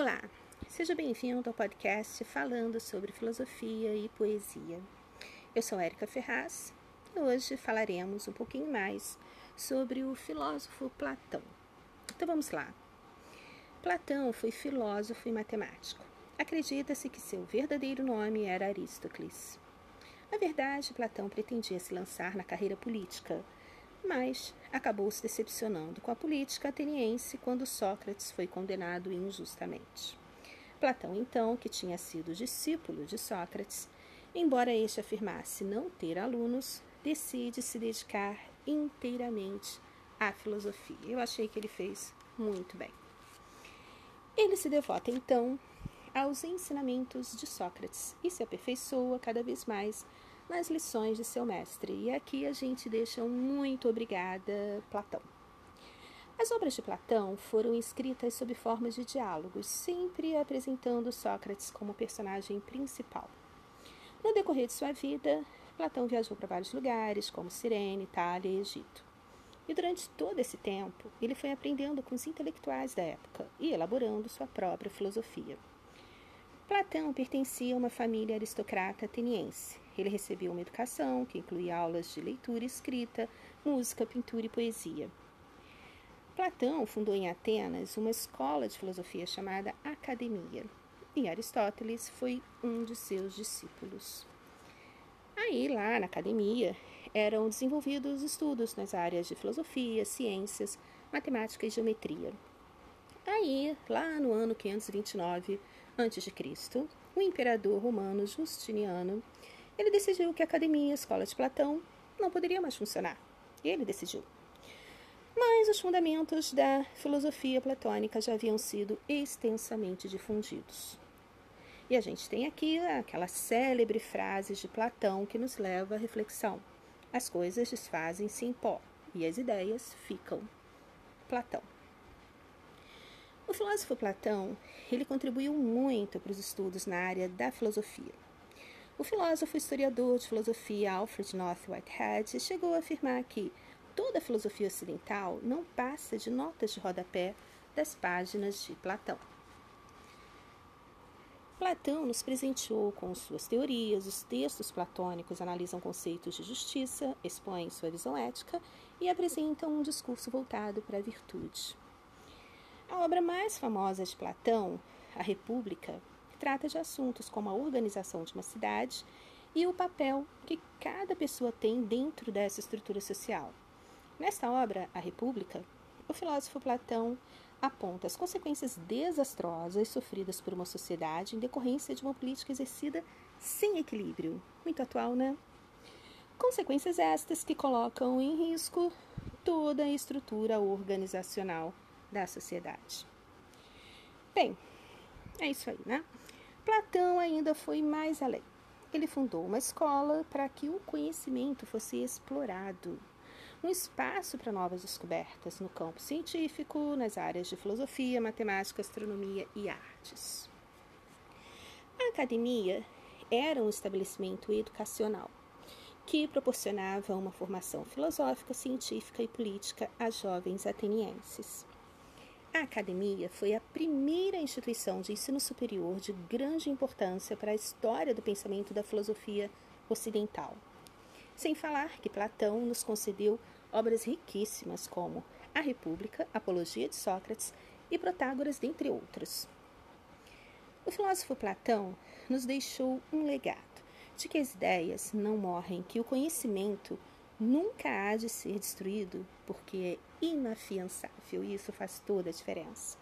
Olá, seja bem-vindo ao podcast falando sobre filosofia e poesia. Eu sou Érica Ferraz e hoje falaremos um pouquinho mais sobre o filósofo Platão. Então vamos lá. Platão foi filósofo e matemático. Acredita-se que seu verdadeiro nome era Aristócles. Na verdade, Platão pretendia se lançar na carreira política, mas acabou se decepcionando com a política ateniense quando Sócrates foi condenado injustamente. Platão, então, que tinha sido discípulo de Sócrates, embora este afirmasse não ter alunos, decide se dedicar inteiramente à filosofia. Eu achei que ele fez muito bem. Ele se devota, então, aos ensinamentos de Sócrates e se aperfeiçoa cada vez mais nas lições de seu mestre. E aqui a gente deixa um muito obrigada, Platão. As obras de Platão foram escritas sob formas de diálogos, sempre apresentando Sócrates como personagem principal. No decorrer de sua vida, Platão viajou para vários lugares, como Cirene, Itália e Egito. E durante todo esse tempo, ele foi aprendendo com os intelectuais da época e elaborando sua própria filosofia. Platão pertencia a uma família aristocrata ateniense. Ele recebeu uma educação que incluía aulas de leitura e escrita, música, pintura e poesia. Platão fundou em Atenas uma escola de filosofia chamada Academia, e Aristóteles foi um de seus discípulos. Aí, lá na academia, eram desenvolvidos estudos nas áreas de filosofia, ciências, matemática e geometria. Aí, lá no ano 529 a.C., o imperador romano Justiniano, ele decidiu que a academia, a escola de Platão, não poderia mais funcionar. E ele decidiu. Mas os fundamentos da filosofia platônica já haviam sido extensamente difundidos. E a gente tem aqui aquela célebre frase de Platão que nos leva à reflexão: as coisas desfazem-se em pó e as ideias ficam. Platão. O filósofo Platão, ele contribuiu muito para os estudos na área da filosofia. O filósofo historiador de filosofia Alfred North Whitehead chegou a afirmar que toda a filosofia ocidental não passa de notas de rodapé das páginas de Platão. Platão nos presenteou com suas teorias, os textos platônicos analisam conceitos de justiça, expõem sua visão ética e apresentam um discurso voltado para a virtude. A obra mais famosa de Platão, A República, trata de assuntos como a organização de uma cidade e o papel que cada pessoa tem dentro dessa estrutura social. Nesta obra, A República, o filósofo Platão aponta as consequências desastrosas sofridas por uma sociedade em decorrência de uma política exercida sem equilíbrio. Muito atual, né? Consequências estas que colocam em risco toda a estrutura organizacional da sociedade. Bem, é isso aí, né? Platão ainda foi mais além. Ele fundou uma escola para que o conhecimento fosse explorado, um espaço para novas descobertas no campo científico, nas áreas de filosofia, matemática, astronomia e artes. A academia era um estabelecimento educacional que proporcionava uma formação filosófica, científica e política a jovens atenienses. A academia foi a primeira instituição de ensino superior de grande importância para a história do pensamento da filosofia ocidental. Sem falar que Platão nos concedeu obras riquíssimas como A República, Apologia de Sócrates e Protágoras, dentre outras. O filósofo Platão nos deixou um legado de que as ideias não morrem, que o conhecimento nunca há de ser destruído porque é inafiançável e isso faz toda a diferença.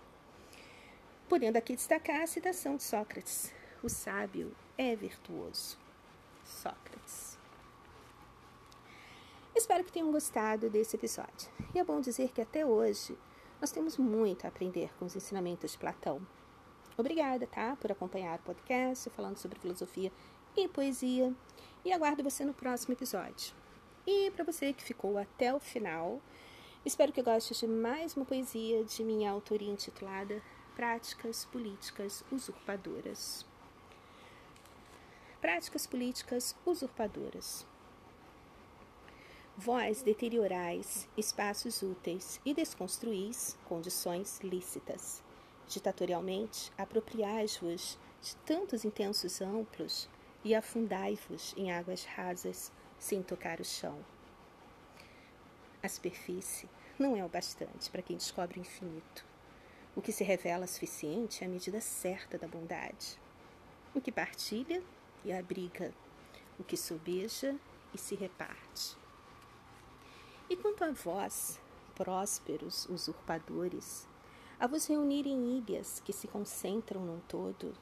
Podendo aqui destacar a citação de Sócrates: o sábio é virtuoso. Sócrates. Espero que tenham gostado desse episódio. E é bom dizer que até hoje nós temos muito a aprender com os ensinamentos de Platão. Obrigada, tá, por acompanhar o podcast falando sobre filosofia e poesia. E aguardo você no próximo episódio. E para você que ficou até o final, espero que goste de mais uma poesia de minha autoria intitulada Práticas Políticas Usurpadoras. Práticas políticas usurpadoras. Vós deteriorais espaços úteis e desconstruís condições lícitas. Ditatorialmente, apropriai-vos de tantos intensos amplos e afundai-vos em águas rasas sem tocar o chão. A superfície não é o bastante para quem descobre o infinito. O que se revela suficiente é a medida certa da bondade. O que partilha e abriga, o que sobeja e se reparte. E quanto a vós, prósperos usurpadores, a vos reunir em ilhas que se concentram num todo,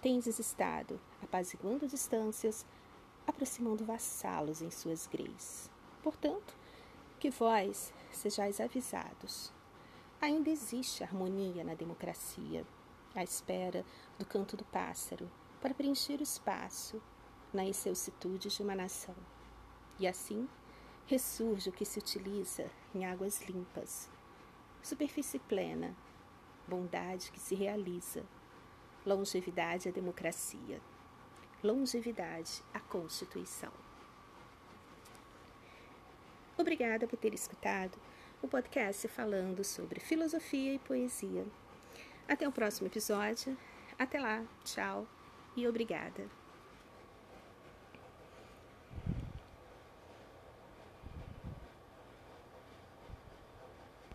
tendes estado apaziguando distâncias, aproximando vassalos em suas greis. Portanto, que vós sejais avisados. Ainda existe harmonia na democracia, à espera do canto do pássaro, para preencher o espaço na excelsitude de uma nação. E assim, ressurge o que se utiliza em águas limpas, superfície plena, bondade que se realiza, longevidade à democracia, longevidade à Constituição. Obrigada por ter escutado o podcast falando sobre filosofia e poesia. Até o próximo episódio. Até lá. Tchau e obrigada.